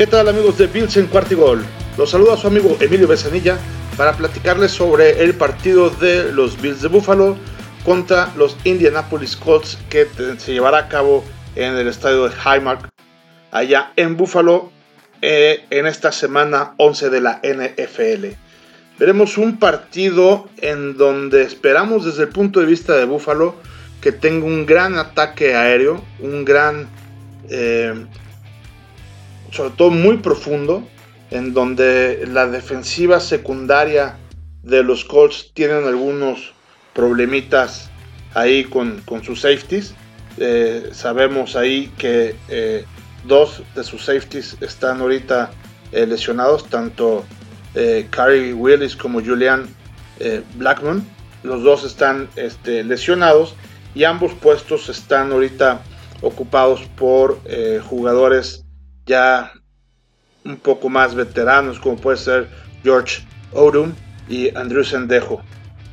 ¿Qué tal amigos de Bills en Cuartigol? Los saluda su amigo Emilio Besanilla para platicarles sobre el partido de los Bills de Buffalo contra los Indianapolis Colts que se llevará a cabo en el estadio de Highmark allá en Buffalo eh, en esta semana 11 de la NFL. Veremos un partido en donde esperamos desde el punto de vista de Buffalo que tenga un gran ataque aéreo, un gran, eh, sobre todo muy profundo, en donde la defensiva secundaria de los Colts tienen algunos problemitas ahí con, sus safeties. Eh, sabemos ahí que eh, dos de sus safeties están ahorita lesionados, tanto Carrie Willis como Julian Blackman. Los dos están este, lesionados y ambos puestos están ahorita ocupados por eh, jugadores ya un poco más veteranos como puede ser George Odom y Andrew Sendejo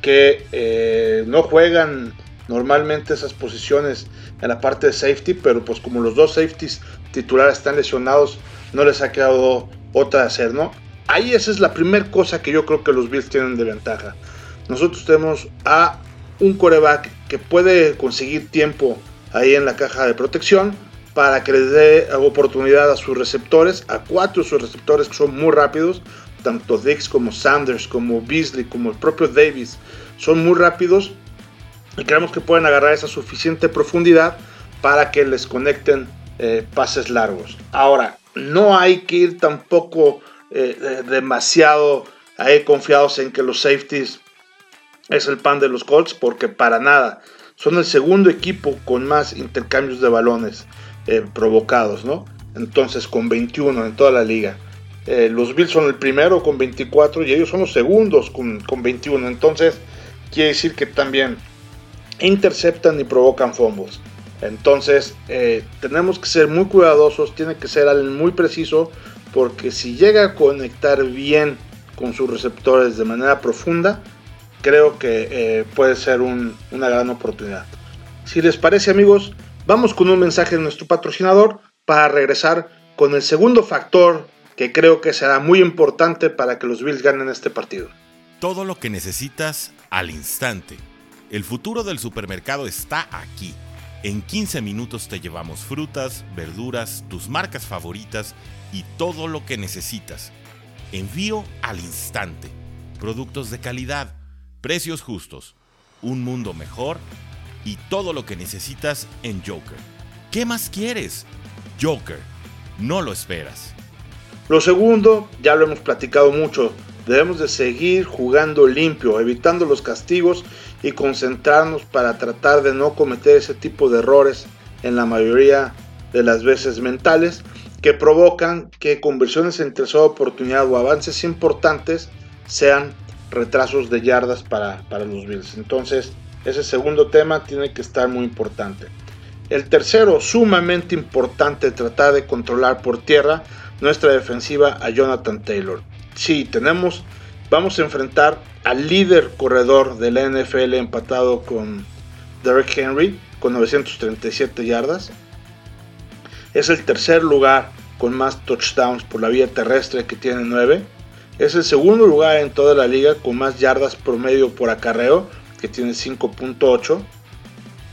que eh, no juegan normalmente esas posiciones en la parte de safety pero pues como los dos safeties titulares están lesionados no les ha quedado otra de hacer no ahí esa es la primera cosa que yo creo que los Bills tienen de ventaja. Nosotros tenemos a un coreback que puede conseguir tiempo ahí en la caja de protección para que les dé oportunidad a sus receptores, a cuatro de sus receptores que son muy rápidos, tanto Dix como Sanders, como Beasley, como el propio Davis, son muy rápidos y creemos que pueden agarrar esa suficiente profundidad para que les conecten eh, pases largos. Ahora, no hay que ir tampoco eh, demasiado ahí confiados en que los safeties es el pan de los Colts porque para nada. Son el segundo equipo con más intercambios de balones eh, provocados, ¿no? Entonces con 21 en toda la liga. Eh, los Bills son el primero con 24 y ellos son los segundos con, 21. Entonces quiere decir que también interceptan y provocan fumbles. Entonces eh, tenemos que ser muy cuidadosos, tiene que ser alguien muy preciso porque si llega a conectar bien con sus receptores de manera profunda, creo que puede ser una gran oportunidad. Si les parece amigos, vamos con un mensaje de nuestro patrocinador para regresar con el segundo factor que creo que será muy importante para que los Bills ganen este partido. Todo lo que necesitas al instante. El futuro del supermercado está aquí. En 15 minutos te llevamos frutas, verduras, tus marcas favoritas y todo lo que necesitas. Envío al instante. Productos de calidad precios justos, un mundo mejor y todo lo que necesitas en Joker. ¿Qué más quieres? Joker, no lo esperas. Lo segundo, ya lo hemos platicado mucho, debemos de seguir jugando limpio, evitando los castigos y concentrarnos para tratar de no cometer ese tipo de errores en la mayoría de las veces mentales que provocan que conversiones entre esa oportunidad o avances importantes sean retrasos de yardas para, los Bills. Entonces, ese segundo tema tiene que estar muy importante. El tercero, sumamente importante, tratar de controlar por tierra nuestra defensiva a Jonathan Taylor. Sí, tenemos, vamos a enfrentar al líder corredor de la NFL empatado con Derek Henry con 937 yardas. Es el tercer lugar con más touchdowns por la vía terrestre que tiene 9 es el segundo lugar en toda la liga con más yardas promedio por acarreo, que tiene 5.8.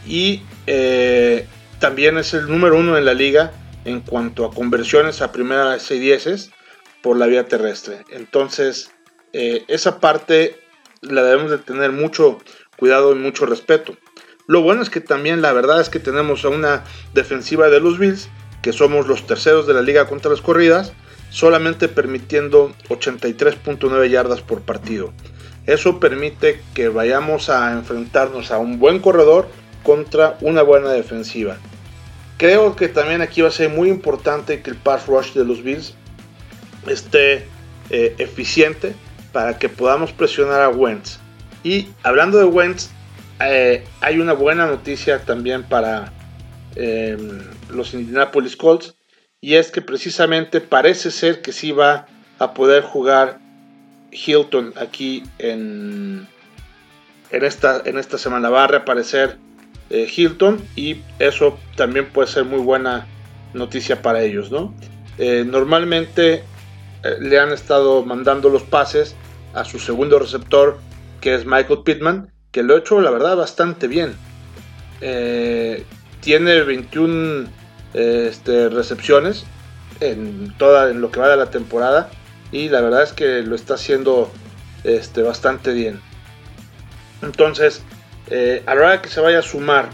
Y eh, también es el número uno en la liga en cuanto a conversiones a primera y dieces por la vía terrestre. Entonces, eh, esa parte la debemos de tener mucho cuidado y mucho respeto. Lo bueno es que también la verdad es que tenemos a una defensiva de los Bills, que somos los terceros de la liga contra las corridas, solamente permitiendo 83.9 yardas por partido. Eso permite que vayamos a enfrentarnos a un buen corredor contra una buena defensiva. Creo que también aquí va a ser muy importante que el pass rush de los Bills esté eh, eficiente para que podamos presionar a Wentz. Y hablando de Wentz, eh, hay una buena noticia también para eh, los Indianapolis Colts y es que precisamente parece ser que sí va a poder jugar Hilton aquí en, en, esta, en esta semana. Va a reaparecer eh, Hilton y eso también puede ser muy buena noticia para ellos, ¿no? eh, normalmente eh, le han estado mandando los pases a su segundo receptor, que es Michael Pittman, que lo ha hecho la verdad bastante bien. tiene 21 este, recepciones en toda lo que va de la temporada y la verdad es que lo está haciendo este, bastante bien. Entonces, eh, a la hora que se vaya a sumar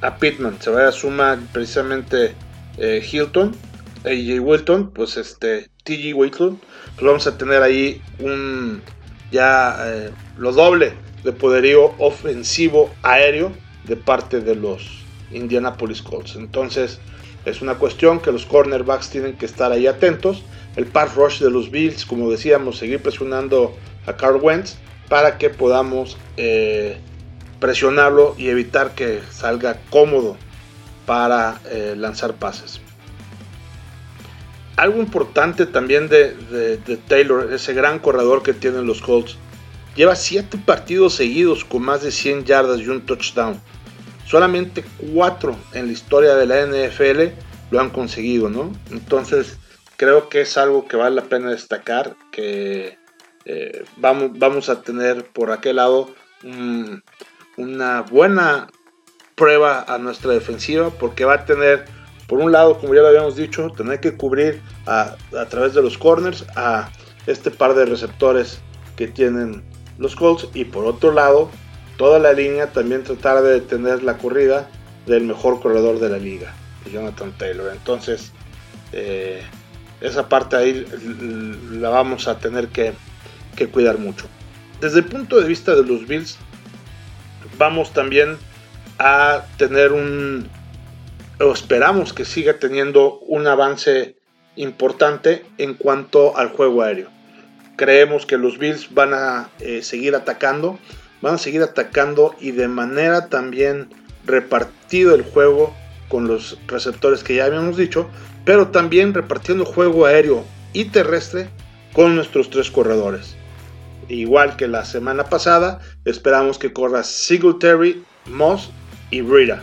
a Pittman, se vaya a sumar precisamente eh, Hilton, AJ Wilton, pues este, TG Wilton, pues vamos a tener ahí un ya eh, lo doble de poderío ofensivo aéreo de parte de los Indianapolis Colts. Entonces, es una cuestión que los cornerbacks tienen que estar ahí atentos. El pass rush de los Bills, como decíamos, seguir presionando a Carl Wentz para que podamos eh, presionarlo y evitar que salga cómodo para eh, lanzar pases. Algo importante también de, de, Taylor, ese gran corredor que tienen los Colts, lleva 7 partidos seguidos con más de 100 yardas y un touchdown. Solamente 4 en la historia de la NFL lo han conseguido, ¿no? Entonces creo que es algo que vale la pena destacar, que eh, vamos, vamos a tener por aquel lado una buena prueba a nuestra defensiva porque va a tener, por un lado, como ya lo habíamos dicho, tener que cubrir a, través de los corners a este par de receptores que tienen los Colts y por otro lado, toda la línea también tratar de detener la corrida del mejor corredor de la liga, Jonathan Taylor. Entonces, eh, esa parte ahí la vamos a tener que, que cuidar mucho. Desde el punto de vista de los Bills, vamos también a tener un, o esperamos que siga teniendo un avance importante en cuanto al juego aéreo. Creemos que los Bills van a eh, seguir atacando, van a seguir atacando y de manera también repartido el juego con los receptores que ya habíamos dicho, pero también repartiendo juego aéreo y terrestre con nuestros tres corredores igual que la semana pasada, esperamos que corra Singletary, Moss y Brita.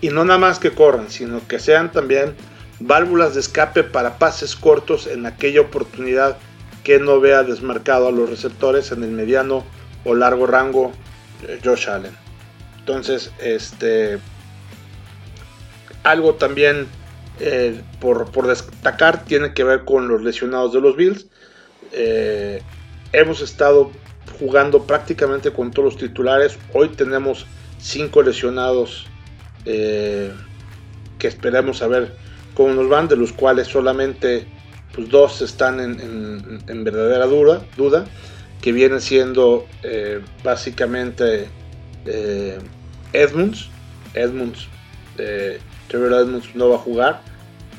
Y no nada más que corran, sino que sean también válvulas de escape para pases cortos en aquella oportunidad que no vea desmarcado a los receptores en el mediano o largo rango eh, Josh Allen. Entonces, este algo también eh, por, destacar tiene que ver con los lesionados de los Bills. Eh, hemos estado jugando prácticamente con todos los titulares. Hoy tenemos cinco lesionados que esperamos a ver cómo nos van, de los cuales solamente pues, dos están en, verdadera duda, duda, que viene siendo eh, básicamente eh, Edmunds. Edmunds, Trevor Edmunds no va a jugar.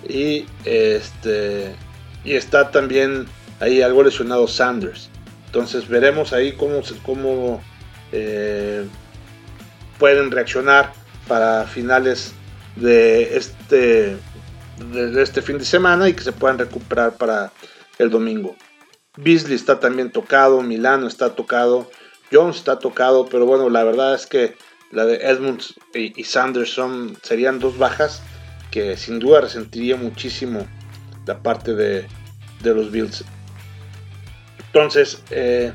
Y, este, y está también ahí algo lesionado Sanders. Entonces veremos ahí cómo, cómo eh, pueden reaccionar para finales de este, de este fin de semana y que se puedan recuperar para el domingo. Beasley está también tocado, Milano está tocado, Jones está tocado, pero bueno, la verdad es que la de Edmunds y, Sanders serían dos bajas que sin duda resentiría muchísimo la parte de, de los Bills. Entonces, eh,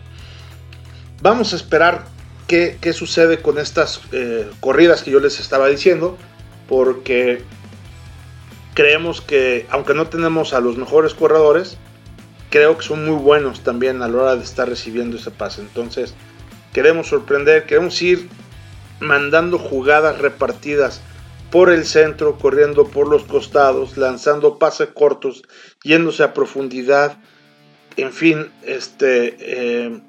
vamos a esperar qué, sucede con estas eh, corridas que yo les estaba diciendo, porque creemos que, aunque no tenemos a los mejores corredores, creo que son muy buenos también a la hora de estar recibiendo ese pase. Entonces, queremos sorprender, queremos ir mandando jugadas repartidas por el centro, corriendo por los costados, lanzando pases cortos, yéndose a profundidad en fin, este eh,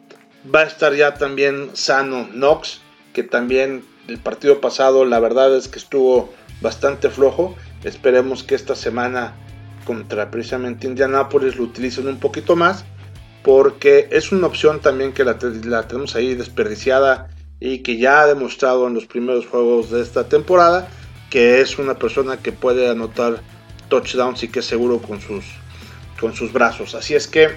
va a estar ya también sano Knox, que también el partido pasado la verdad es que estuvo bastante flojo. Esperemos que esta semana contra precisamente Indianapolis lo utilicen un poquito más, porque es una opción también que la, tenemos ahí desperdiciada y que ya ha demostrado en los primeros juegos de esta temporada que es una persona que puede anotar touchdowns y que es seguro con sus, con sus brazos. Así es que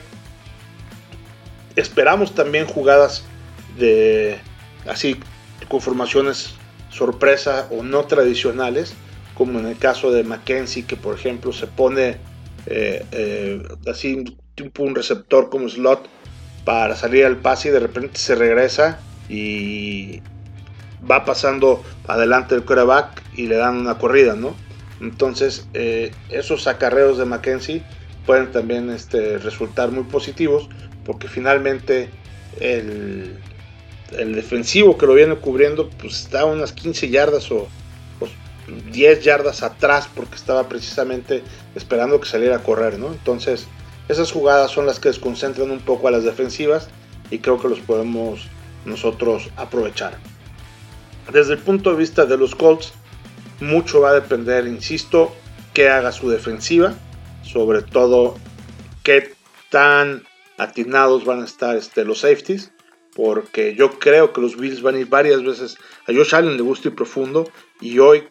Esperamos también jugadas de así con formaciones sorpresa o no tradicionales, como en el caso de Mackenzie, que por ejemplo se pone eh, eh, así tipo un receptor como slot para salir al pase y de repente se regresa y va pasando adelante el quarterback y le dan una corrida, ¿no? Entonces, eh, esos acarreos de Mackenzie pueden también este, resultar muy positivos porque finalmente el, el, defensivo que lo viene cubriendo pues está unas 15 yardas o, 10 yardas atrás porque estaba precisamente esperando que saliera a correr, ¿no? Entonces, esas jugadas son las que desconcentran un poco a las defensivas y creo que los podemos nosotros aprovechar. Desde el punto de vista de los Colts, mucho va a depender, insisto, que haga su defensiva, sobre todo qué tan atinados van a estar este, los safeties, porque yo creo que los Bills van a ir varias veces a Josh Allen le gusta y profundo, y hoy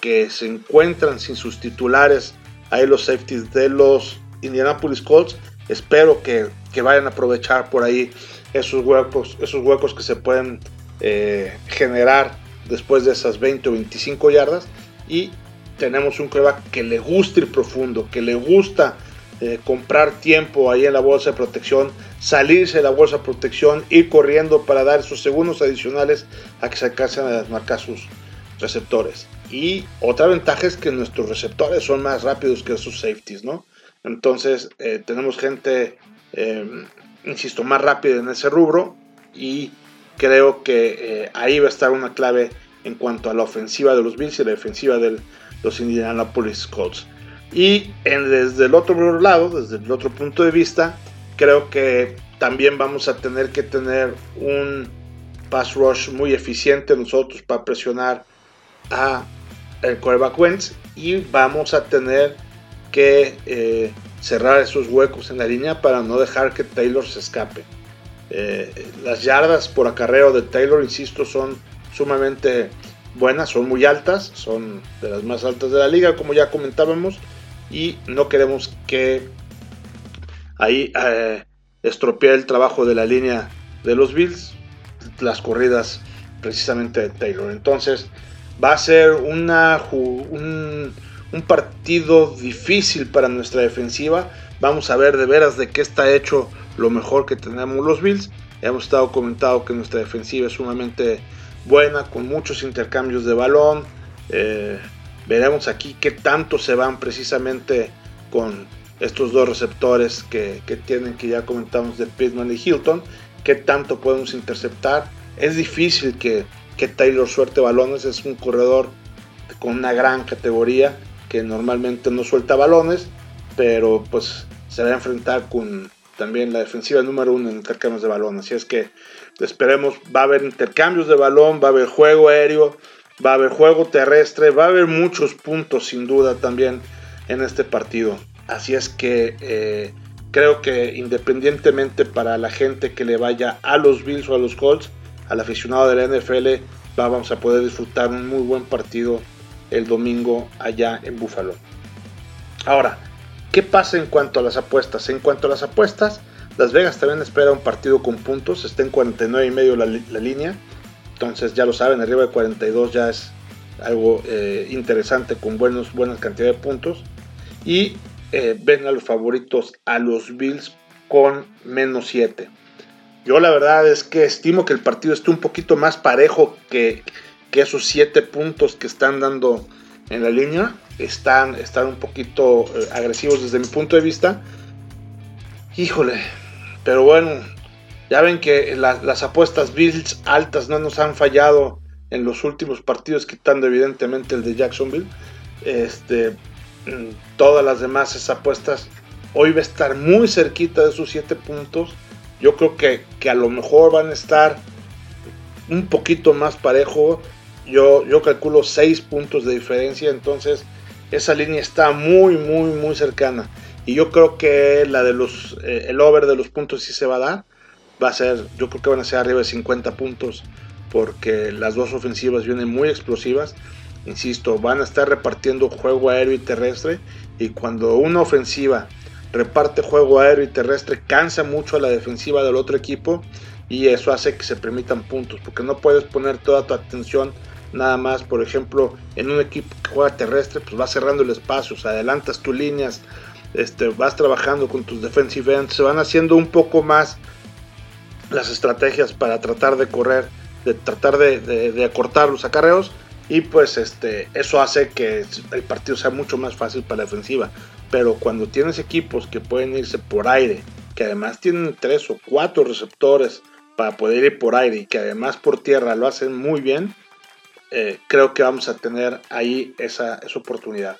que se encuentran sin sus titulares ahí los safeties de los Indianapolis Colts, espero que, vayan a aprovechar por ahí esos huecos, esos huecos que se pueden eh, generar después de esas 20 o 25 yardas y tenemos un quarterback que le gusta ir profundo, que le gusta eh, comprar tiempo ahí en la bolsa de protección, salirse de la bolsa de protección, ir corriendo para dar esos segundos adicionales a que se alcancen a desmarcar sus receptores. Y otra ventaja es que nuestros receptores son más rápidos que sus safeties, ¿no? Entonces eh, tenemos gente, eh, insisto, más rápida en ese rubro y creo que ahí va a estar una clave en cuanto a la ofensiva de los Bills y la defensiva de los Indianapolis Colts. Y desde el otro lado, desde el otro punto de vista, creo que también vamos a tener que tener un pass rush muy eficiente nosotros para presionar a el quarterback Wentz y vamos a tener que eh, cerrar esos huecos en la línea para no dejar que Taylor se escape. Eh, las yardas por acarreo de Taylor, insisto, son sumamente buenas, son muy altas, son de las más altas de la liga, como ya comentábamos, y no queremos que ahí eh, estropee el trabajo de la línea de los Bills, las corridas precisamente de Taylor. Entonces, va a ser un, partido difícil para nuestra defensiva. Vamos a ver de veras de qué está hecho lo mejor que tenemos los Bills. Hemos estado comentado que nuestra defensiva es sumamente buena, con muchos intercambios de balón. Eh, veremos aquí qué tanto se van precisamente con estos dos receptores que, tienen, que ya comentamos de Pittman y Hilton, qué tanto podemos interceptar. Es difícil que, que Taylor suelte balones, es un corredor con una gran categoría que normalmente no suelta balones, pero pues se va a enfrentar con también la defensiva número uno en intercambios de balón. Así es que esperemos, va a haber intercambios de balón, va a haber juego aéreo, va a haber juego terrestre, va a haber muchos puntos sin duda también en este partido. Así es que eh, creo que independientemente para la gente que le vaya a los Bills o a los Colts, al aficionado de la NFL, vamos a poder disfrutar un muy buen partido el domingo allá en Buffalo. Ahora, ¿Qué pasa en cuanto a las apuestas? En cuanto a las apuestas, Las Vegas también espera un partido con puntos, está en 49 y medio la, línea, entonces ya lo saben, arriba de 42 ya es algo eh, interesante con buenos, buenas cantidades de puntos. Y eh, ven a los favoritos a los Bills con menos 7. Yo la verdad es que estimo que el partido esté un poquito más parejo que, que esos 7 puntos que están dando en la línea están, están un poquito eh, agresivos desde mi punto de vista. Híjole, pero bueno, ya ven que las apuestas Bills altas no nos han fallado en los últimos partidos, quitando evidentemente el de Jacksonville. Este, mm, todas las demás apuestas hoy va a estar muy cerquita de sus 7 puntos. Yo creo que, que, a lo mejor van a estar un poquito más parejo. Yo, yo calculo 6 puntos de diferencia. Entonces, esa línea está muy, muy, muy cercana. Y yo creo que la de los, eh, el over de los puntos sí se va a dar. Va a ser, yo creo que van a ser arriba de 50 puntos porque las dos ofensivas vienen muy explosivas. Insisto, van a estar repartiendo juego aéreo y terrestre. Y cuando una ofensiva reparte juego aéreo y terrestre, cansa mucho a la defensiva del otro equipo. Y eso hace que se permitan puntos. Porque no puedes poner toda tu atención nada más, por ejemplo, en un equipo que juega terrestre, pues va cerrando el espacio, o adelantas tus líneas este, vas trabajando con tus defensive ends, se van haciendo un poco más las estrategias para tratar de correr, de tratar de, acortar los acarreos y pues este, eso hace que el partido sea mucho más fácil para la defensiva. Pero cuando tienes equipos que pueden irse por aire, que además tienen tres o cuatro receptores para poder ir por aire y que además por tierra lo hacen muy bien, eh, creo que vamos a tener ahí esa, esa oportunidad.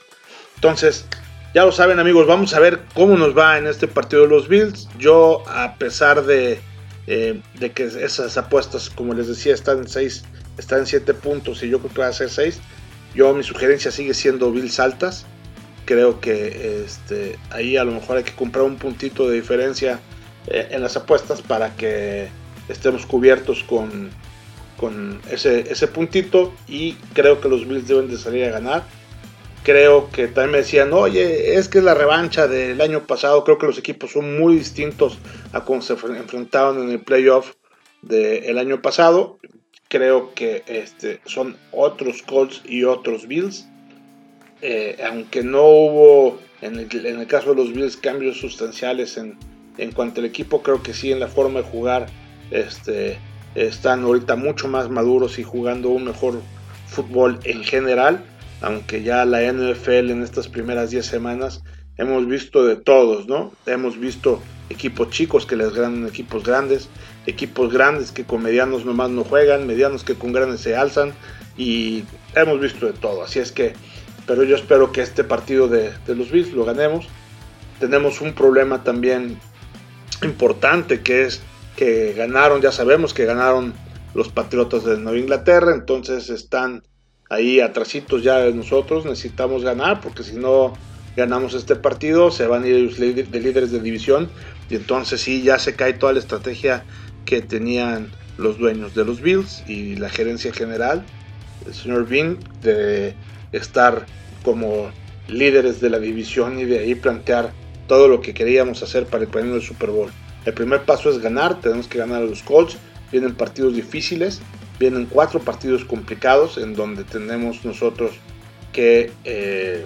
Entonces, ya lo saben amigos, vamos a ver cómo nos va en este partido de los Bills. Yo, a pesar de, eh, de que esas apuestas, como les decía, están en 6, están en 7 puntos y yo creo que va a ser 6, yo mi sugerencia sigue siendo Bills altas. Creo que este, ahí a lo mejor hay que comprar un puntito de diferencia eh, en las apuestas para que estemos cubiertos con, con ese, ese puntito y creo que los Bills deben de salir a ganar creo que también me decían, oye, es que es la revancha del año pasado, creo que los equipos son muy distintos a cómo se enfrentaban en el playoff del año pasado. Creo que este, son otros Colts y otros Bills. Eh, aunque no hubo en el, caso de los Bills cambios sustanciales en, en cuanto al equipo, creo que sí en la forma de jugar este, están ahorita mucho más maduros y jugando un mejor fútbol en general aunque ya la NFL en estas primeras 10 semanas hemos visto de todos, ¿no? Hemos visto equipos chicos que les ganan equipos grandes, equipos grandes que con medianos nomás no juegan, medianos que con grandes se alzan y hemos visto de todo. Así es que, pero yo espero que este partido de, los Bills lo ganemos. Tenemos un problema también importante que es que ganaron, ya sabemos que ganaron los Patriotas de Nueva Inglaterra, entonces están ahí atrasitos ya de nosotros, necesitamos ganar porque si no ganamos este partido se van a ir de líderes de división y entonces sí ya se cae toda la estrategia que tenían los dueños de los Bills y la gerencia general, el señor Bean, de estar como líderes de la división y de ahí plantear todo lo que queríamos hacer para el premio del Super Bowl. El primer paso es ganar, tenemos que ganar a los Colts, vienen partidos difíciles, Vienen cuatro partidos complicados en donde tenemos nosotros que eh,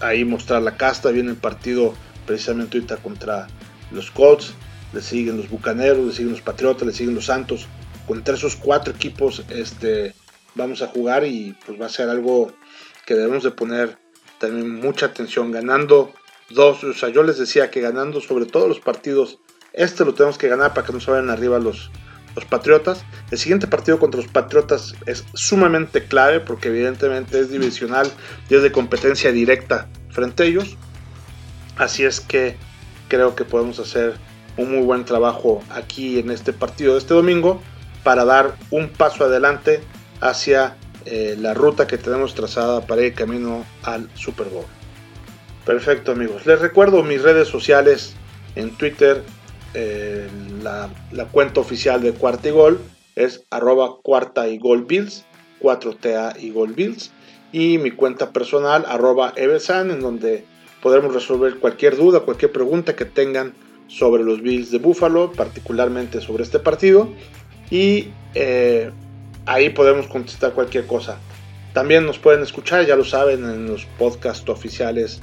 ahí mostrar la casta. Viene el partido precisamente ahorita contra los Colts, le siguen los Bucaneros, le siguen los Patriotas, le siguen los Santos. Contra esos cuatro equipos este, vamos a jugar y pues va a ser algo que debemos de poner también mucha atención. Ganando dos, o sea, yo les decía que ganando sobre todos los partidos, este lo tenemos que ganar para que no se arriba los, los Patriotas. El siguiente partido contra los Patriotas es sumamente clave porque evidentemente es divisional y es de competencia directa frente a ellos. Así es que creo que podemos hacer un muy buen trabajo aquí en este partido de este domingo para dar un paso adelante hacia eh, la ruta que tenemos trazada para ir camino al Super Bowl. Perfecto amigos, les recuerdo mis redes sociales en Twitter eh, la, cuenta oficial de Cuarta y Gol es arroba cuarta y gol bills, 4TA y gol bills. Y mi cuenta personal arroba eversan, en donde podremos resolver cualquier duda, cualquier pregunta que tengan sobre los Bills de Buffalo, particularmente sobre este partido. Y eh, ahí podemos contestar cualquier cosa. También nos pueden escuchar, ya lo saben, en los podcasts oficiales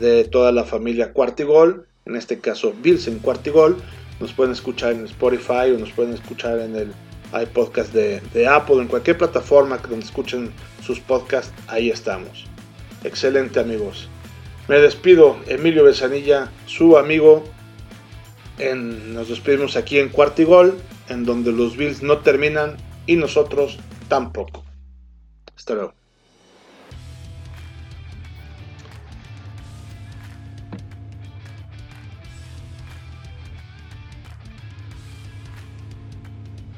de toda la familia Cuartigol en este caso Bills en Cuartigol. Nos pueden escuchar en Spotify o nos pueden escuchar en el iPodcast de, Apple, en cualquier plataforma donde escuchen sus podcasts, ahí estamos. Excelente amigos. Me despido, Emilio Besanilla, su amigo. Nos despedimos aquí en Cuartigol, en donde los Bills no terminan y nosotros tampoco. Hasta luego.